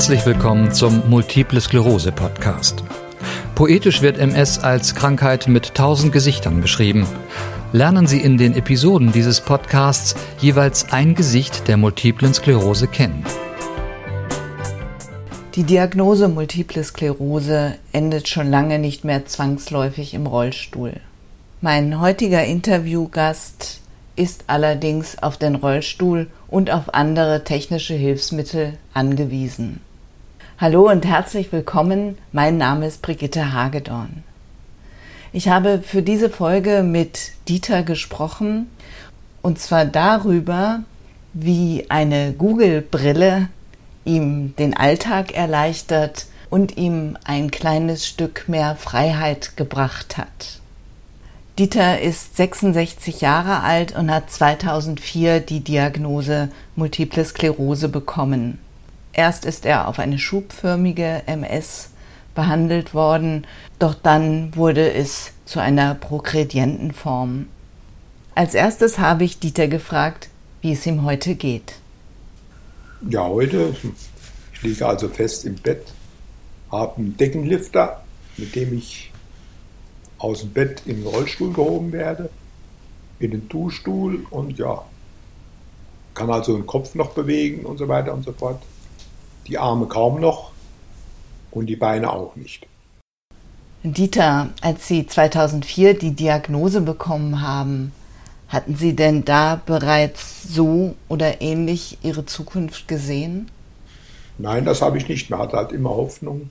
Herzlich willkommen zum Multiple Sklerose Podcast. Poetisch wird MS als Krankheit mit tausend Gesichtern beschrieben. Lernen Sie in den Episoden dieses Podcasts jeweils ein Gesicht der multiplen Sklerose kennen. Die Diagnose Multiple Sklerose endet schon lange nicht mehr zwangsläufig im Rollstuhl. Mein heutiger Interviewgast ist allerdings auf den Rollstuhl und auf andere technische Hilfsmittel angewiesen. Hallo und herzlich willkommen, mein Name ist Brigitte Hagedorn. Ich habe für diese Folge mit Dieter gesprochen und zwar darüber, wie eine Google-Brille ihm den Alltag erleichtert und ihm ein kleines Stück mehr Freiheit gebracht hat. Dieter ist 66 Jahre alt und hat 2004 die Diagnose Multiple Sklerose bekommen. Erst ist er auf eine schubförmige MS behandelt worden, doch dann wurde es zu einer progredienten Form. Als erstes habe ich Dieter gefragt, wie es ihm heute geht. Ja, heute, ich liege also fest im Bett, habe einen Deckenlifter, mit dem ich aus dem Bett in den Rollstuhl gehoben werde, in den Tuchstuhl und ja, kann also den Kopf noch bewegen und so weiter und so fort. Die Arme kaum noch und die Beine auch nicht. Dieter, als Sie 2004 die Diagnose bekommen haben, hatten Sie denn da bereits so oder ähnlich Ihre Zukunft gesehen? Nein, das habe ich nicht. Man hat halt immer Hoffnung,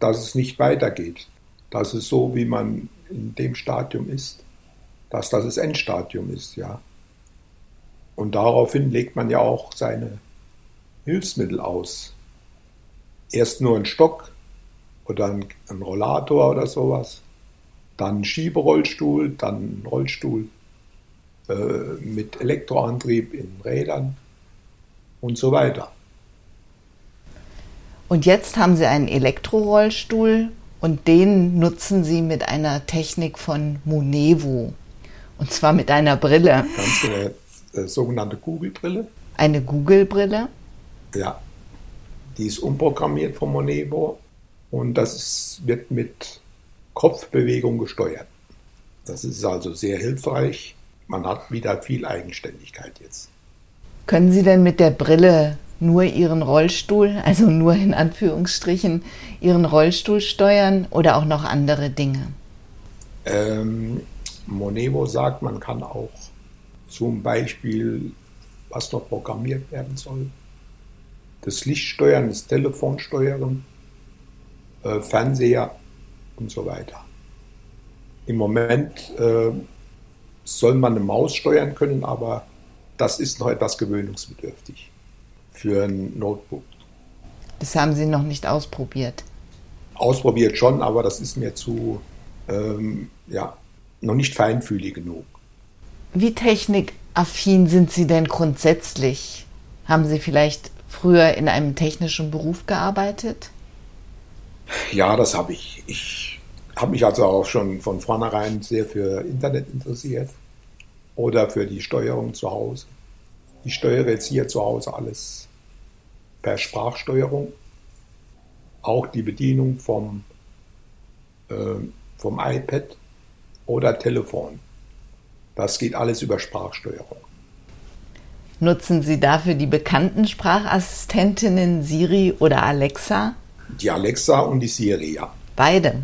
dass es nicht weitergeht. Dass es so, wie man in dem Stadium ist, dass das das Endstadium ist, ja. Und daraufhin legt man ja auch seine Hilfsmittel aus. Erst nur ein Stock oder ein, ein Rollator oder sowas, dann ein Schieberollstuhl, dann ein Rollstuhl äh, mit Elektroantrieb in Rädern und so weiter. Und jetzt haben Sie einen Elektrorollstuhl und den nutzen sie mit einer Technik von Monevo. Und zwar mit einer Brille. Ganz genau. Äh, sogenannte Google-Brille. Eine Google-Brille? Ja. Die ist umprogrammiert von Monevo und das ist, wird mit Kopfbewegung gesteuert. Das ist also sehr hilfreich. Man hat wieder viel Eigenständigkeit jetzt. Können Sie denn mit der Brille nur ihren Rollstuhl, also nur in Anführungsstrichen, ihren Rollstuhl steuern oder auch noch andere Dinge? Ähm, Monevo sagt, man kann auch zum Beispiel, was noch programmiert werden soll, das Licht steuern, das Telefon steuern, äh, Fernseher und so weiter. Im Moment äh, soll man eine Maus steuern können, aber das ist noch etwas gewöhnungsbedürftig für ein Notebook. Das haben Sie noch nicht ausprobiert? Ausprobiert schon, aber das ist mir zu, ähm, ja, noch nicht feinfühlig genug. Wie technikaffin sind Sie denn grundsätzlich? Haben Sie vielleicht früher in einem technischen Beruf gearbeitet? Ja, das habe ich. Ich habe mich also auch schon von vornherein sehr für Internet interessiert oder für die Steuerung zu Hause. Ich steuere jetzt hier zu Hause alles per Sprachsteuerung. Auch die Bedienung vom, äh, vom iPad oder Telefon. Das geht alles über Sprachsteuerung. Nutzen Sie dafür die bekannten Sprachassistentinnen Siri oder Alexa? Die Alexa und die Siri, ja. Beide.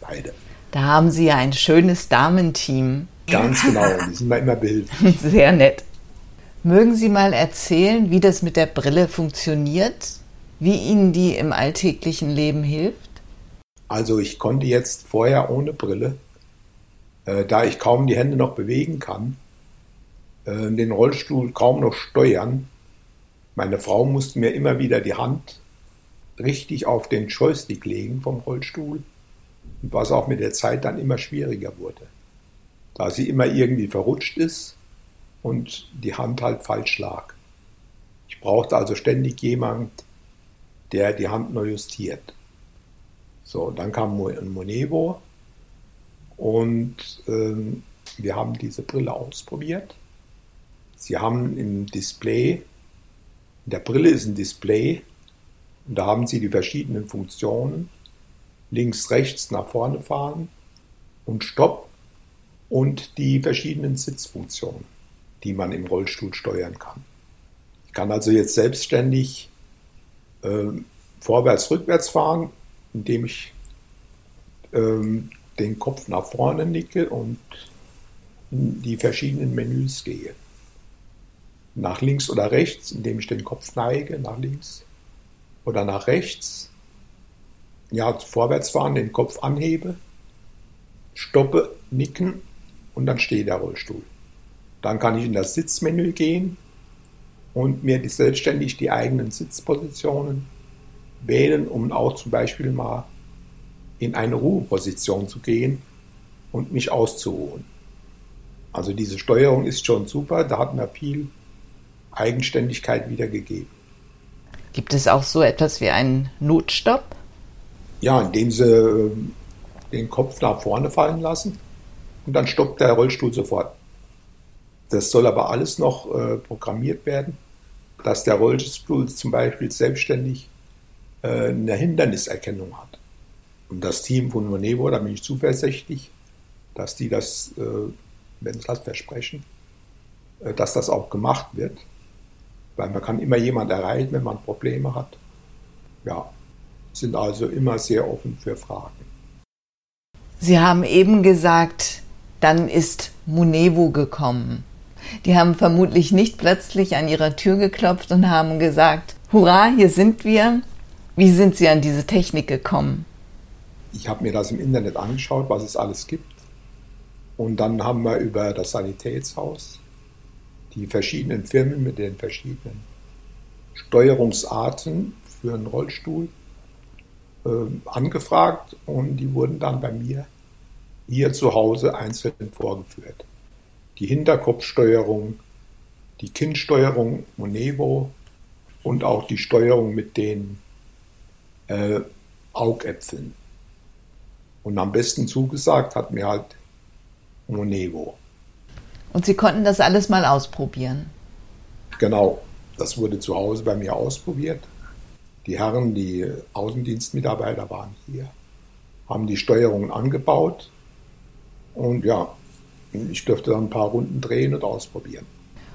Beide. Da haben Sie ja ein schönes Damenteam. Ganz genau, die sind mir immer behilflich. Sehr nett. Mögen Sie mal erzählen, wie das mit der Brille funktioniert, wie Ihnen die im alltäglichen Leben hilft? Also ich konnte jetzt vorher ohne Brille, äh, da ich kaum die Hände noch bewegen kann, äh, den Rollstuhl kaum noch steuern. Meine Frau musste mir immer wieder die Hand richtig auf den Joystick legen vom Rollstuhl, was auch mit der Zeit dann immer schwieriger wurde, da sie immer irgendwie verrutscht ist und die Hand halt falsch lag. Ich brauchte also ständig jemand, der die Hand neu justiert. So, dann kam Monevo und ähm, wir haben diese Brille ausprobiert. Sie haben im Display, in der Brille ist ein Display, Und da haben Sie die verschiedenen Funktionen. Links, rechts, nach vorne fahren und Stopp und die verschiedenen Sitzfunktionen, die man im Rollstuhl steuern kann. Ich kann also jetzt selbstständig äh, vorwärts, rückwärts fahren, indem ich ähm, den Kopf nach vorne nicke und in die verschiedenen Menüs gehe. Nach links oder rechts, indem ich den Kopf neige, nach links oder nach rechts. Ja, vorwärts fahren, den Kopf anhebe, stoppe, nicken und dann steht der Rollstuhl. Dann kann ich in das Sitzmenü gehen und mir selbstständig die eigenen Sitzpositionen wählen, um auch zum Beispiel mal in eine Ruheposition zu gehen und mich auszuruhen. Also diese Steuerung ist schon super, da hat mir viel Eigenständigkeit wiedergegeben. Gibt es auch so etwas wie einen Notstopp? Ja, indem sie äh, den Kopf nach vorne fallen lassen und dann stoppt der Rollstuhl sofort. Das soll aber alles noch äh, programmiert werden, dass der Rollstuhl zum Beispiel selbstständig äh, eine Hinderniserkennung hat. Und das Team von Monevo, da bin ich zuversichtlich, dass die das, äh, wenn sie das versprechen, äh, dass das auch gemacht wird. Weil man kann immer jemand erreichen, wenn man Probleme hat. Ja, sind also immer sehr offen für Fragen. Sie haben eben gesagt, dann ist Munevo gekommen. Die haben vermutlich nicht plötzlich an ihrer Tür geklopft und haben gesagt, Hurra, hier sind wir. Wie sind Sie an diese Technik gekommen? Ich habe mir das im Internet angeschaut, was es alles gibt. Und dann haben wir über das Sanitätshaus die verschiedenen Firmen mit den verschiedenen Steuerungsarten für einen Rollstuhl äh, angefragt und die wurden dann bei mir hier zu Hause einzeln vorgeführt. Die Hinterkopfsteuerung, die Kinnsteuerung Monevo und auch die Steuerung mit den äh, Augäpfeln. Und am besten zugesagt hat mir halt Monevo. Und Sie konnten das alles mal ausprobieren? Genau, das wurde zu Hause bei mir ausprobiert. Die Herren, die Außendienstmitarbeiter waren hier, haben die Steuerungen angebaut und ja, ich durfte dann ein paar Runden drehen und ausprobieren.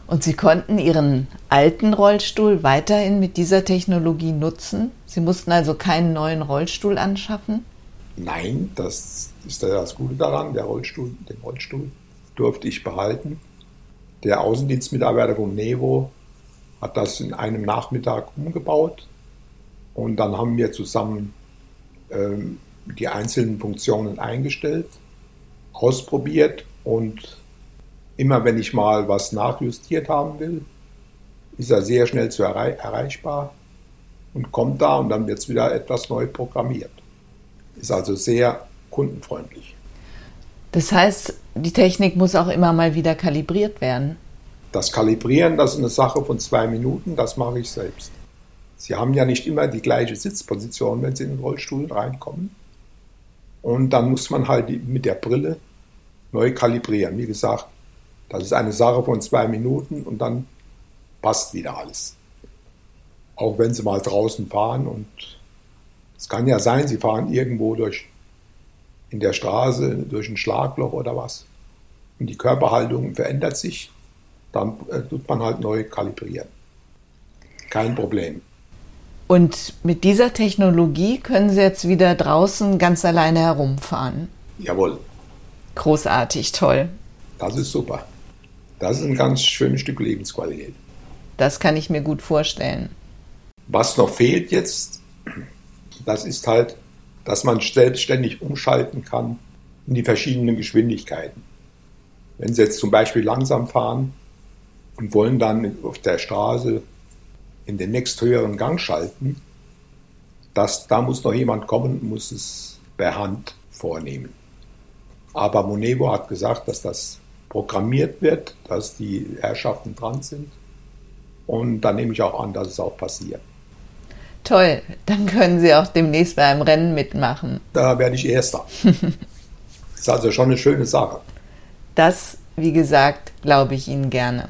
Und Sie konnten Ihren alten Rollstuhl weiterhin mit dieser Technologie nutzen? Sie mussten also keinen neuen Rollstuhl anschaffen? Nein, das ist das Gute daran. Der Rollstuhl, den Rollstuhl durfte ich behalten. Der Außendienstmitarbeiter vom Nevo hat das in einem Nachmittag umgebaut und dann haben wir zusammen ähm, die einzelnen Funktionen eingestellt, ausprobiert und immer wenn ich mal was nachjustiert haben will, ist er sehr schnell zu erreich erreichbar und kommt da und dann wird es wieder etwas neu programmiert. Ist also sehr kundenfreundlich. Das heißt, die Technik muss auch immer mal wieder kalibriert werden. Das Kalibrieren, das ist eine Sache von zwei Minuten, das mache ich selbst. Sie haben ja nicht immer die gleiche Sitzposition, wenn Sie in den Rollstuhl reinkommen. Und dann muss man halt mit der Brille neu kalibrieren. Wie gesagt, das ist eine Sache von zwei Minuten und dann passt wieder alles. Auch wenn Sie mal draußen fahren und es kann ja sein, Sie fahren irgendwo durch in der Straße durch ein Schlagloch oder was und die Körperhaltung verändert sich, dann äh, tut man halt neu kalibrieren. Kein Problem. Und mit dieser Technologie können Sie jetzt wieder draußen ganz alleine herumfahren? Jawohl. Großartig, toll. Das ist super. Das ist ein ganz schönes Stück Lebensqualität. Das kann ich mir gut vorstellen. Was noch fehlt jetzt, das ist halt, dass man selbstständig umschalten kann in die verschiedenen Geschwindigkeiten. Wenn Sie jetzt zum Beispiel langsam fahren und wollen dann auf der Straße in den nächsthöheren Gang schalten, das, da muss noch jemand kommen und muss es per Hand vornehmen. Aber Monevo hat gesagt, dass das programmiert wird, dass die Herrschaften dran sind. Und dann nehme ich auch an, dass es auch passiert. Toll, dann können Sie auch demnächst bei einem Rennen mitmachen. Da werde ich Erster. das ist also schon eine schöne Sache. Das, wie gesagt, glaube ich Ihnen gerne.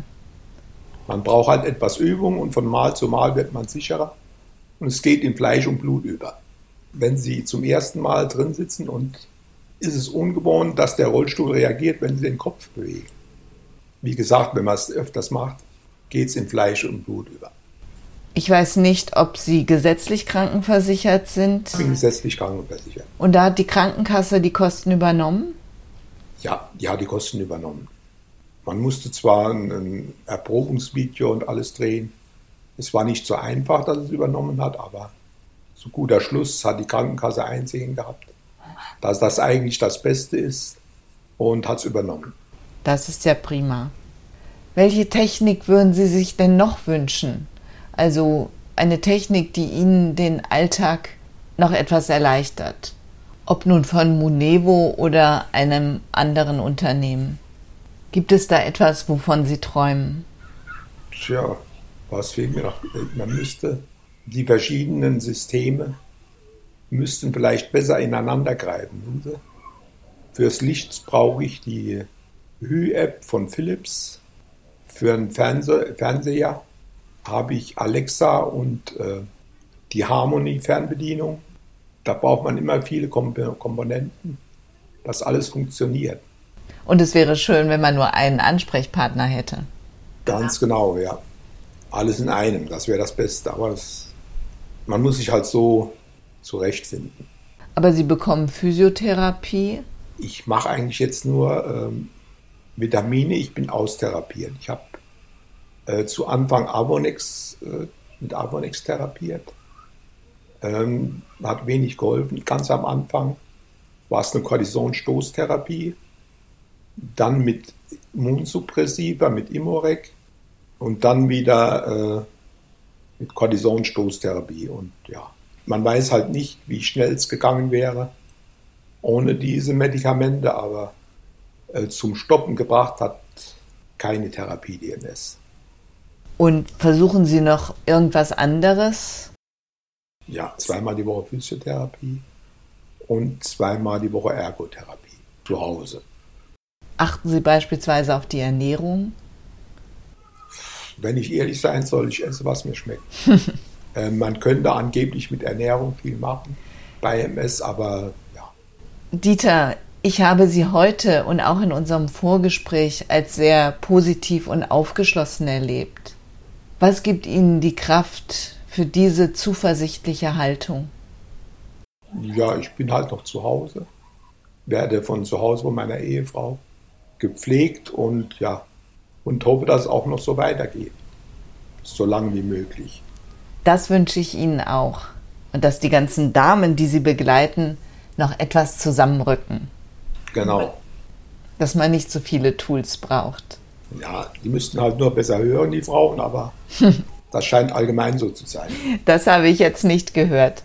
Man braucht halt etwas Übung und von Mal zu Mal wird man sicherer. und es geht in Fleisch und Blut über. Wenn Sie zum ersten Mal drin sitzen und ist es ungewohnt, dass der Rollstuhl reagiert, wenn Sie den Kopf bewegen. Wie gesagt, wenn man es öfters macht, geht es in Fleisch und Blut über. Ich weiß nicht, ob Sie gesetzlich krankenversichert sind. Ich bin gesetzlich krankenversichert. Und da hat die Krankenkasse die Kosten übernommen? Ja, die hat die Kosten übernommen. Man musste zwar ein, ein Erprobungsvideo und alles drehen. Es war nicht so einfach, dass es übernommen hat, aber zu guter Schluss hat die Krankenkasse einsehen gehabt, dass das eigentlich das Beste ist und hat es übernommen. Das ist ja prima. Welche Technik würden Sie sich denn noch wünschen? Also eine Technik, die Ihnen den Alltag noch etwas erleichtert. Ob nun von Munevo oder einem anderen Unternehmen. Gibt es da etwas, wovon Sie träumen? Tja, was fehlt mir noch? Man müsste die verschiedenen Systeme müssten vielleicht besser ineinander greifen. Fürs Licht brauche ich die Hü-App von Philips. Für einen Fernse Fernseher habe ich Alexa und äh, die Harmony-Fernbedienung. Da braucht man immer viele Komp Komponenten, dass alles funktioniert. Und es wäre schön, wenn man nur einen Ansprechpartner hätte. Ganz genau, ja. Alles in einem, das wäre das Beste. Aber das, man muss sich halt so zurechtfinden. Aber Sie bekommen Physiotherapie? Ich mache eigentlich jetzt nur ähm, Vitamine, ich bin austherapiert. Ich habe äh, zu Anfang Avonex, äh, mit Avonex therapiert. Ähm, hat wenig geholfen. Ganz am Anfang war es eine Kortisonstoßtherapie. Dann mit Immunsuppressiva, mit Imorec. Und dann wieder äh, mit Kortisonstoßtherapie. Und ja, man weiß halt nicht, wie schnell es gegangen wäre ohne diese Medikamente, aber äh, zum Stoppen gebracht hat keine Therapie DMS. Und versuchen Sie noch irgendwas anderes? Ja, zweimal die Woche Physiotherapie und zweimal die Woche Ergotherapie zu Hause. Achten Sie beispielsweise auf die Ernährung? Wenn ich ehrlich sein soll, ich esse, was mir schmeckt. äh, man könnte angeblich mit Ernährung viel machen bei MS, aber ja. Dieter, ich habe Sie heute und auch in unserem Vorgespräch als sehr positiv und aufgeschlossen erlebt. Was gibt Ihnen die Kraft für diese zuversichtliche Haltung? Ja, ich bin halt noch zu Hause, werde von zu Hause von meiner Ehefrau gepflegt und ja, und hoffe, dass es auch noch so weitergeht. So lange wie möglich. Das wünsche ich Ihnen auch. Und dass die ganzen Damen, die Sie begleiten, noch etwas zusammenrücken. Genau. Dass man nicht so viele Tools braucht. Ja, die müssten halt nur besser hören, die Frauen, aber das scheint allgemein so zu sein. Das habe ich jetzt nicht gehört.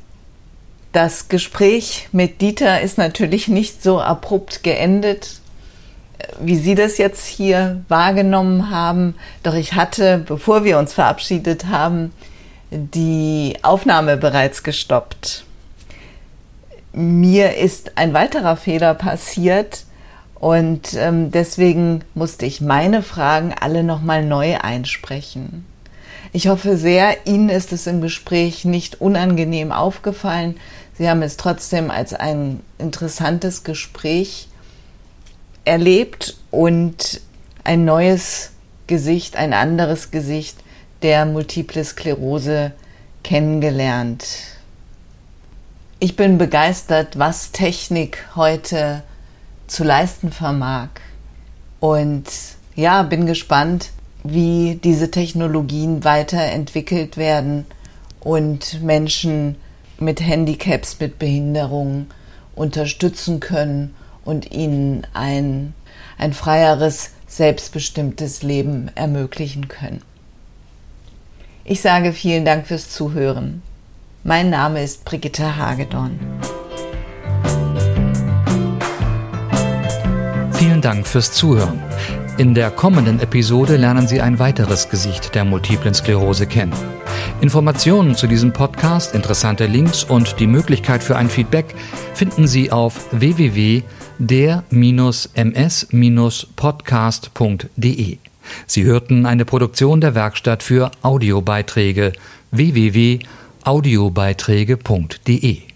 Das Gespräch mit Dieter ist natürlich nicht so abrupt geendet, wie Sie das jetzt hier wahrgenommen haben. Doch ich hatte, bevor wir uns verabschiedet haben, die Aufnahme bereits gestoppt. Mir ist ein weiterer Fehler passiert, und ähm, deswegen musste ich meine Fragen alle nochmal neu einsprechen. Ich hoffe sehr, Ihnen ist es im Gespräch nicht unangenehm aufgefallen. Sie haben es trotzdem als ein interessantes Gespräch erlebt und ein neues Gesicht, ein anderes Gesicht der Multiple Sklerose kennengelernt. Ich bin begeistert, was Technik heute zu leisten vermag. Und ja, bin gespannt, wie diese Technologien weiterentwickelt werden und Menschen mit Handicaps, mit Behinderungen unterstützen können und ihnen ein, ein freieres, selbstbestimmtes Leben ermöglichen können. Ich sage vielen Dank fürs Zuhören. Mein Name ist Brigitte Hagedorn. Vielen Dank fürs Zuhören. In der kommenden Episode lernen Sie ein weiteres Gesicht der multiplen Sklerose kennen. Informationen zu diesem Podcast, interessante Links und die Möglichkeit für ein Feedback finden Sie auf www.der-ms-podcast.de. Sie hörten eine Produktion der Werkstatt für Audiobeiträge www.podcast-radio.de audiobeiträge.de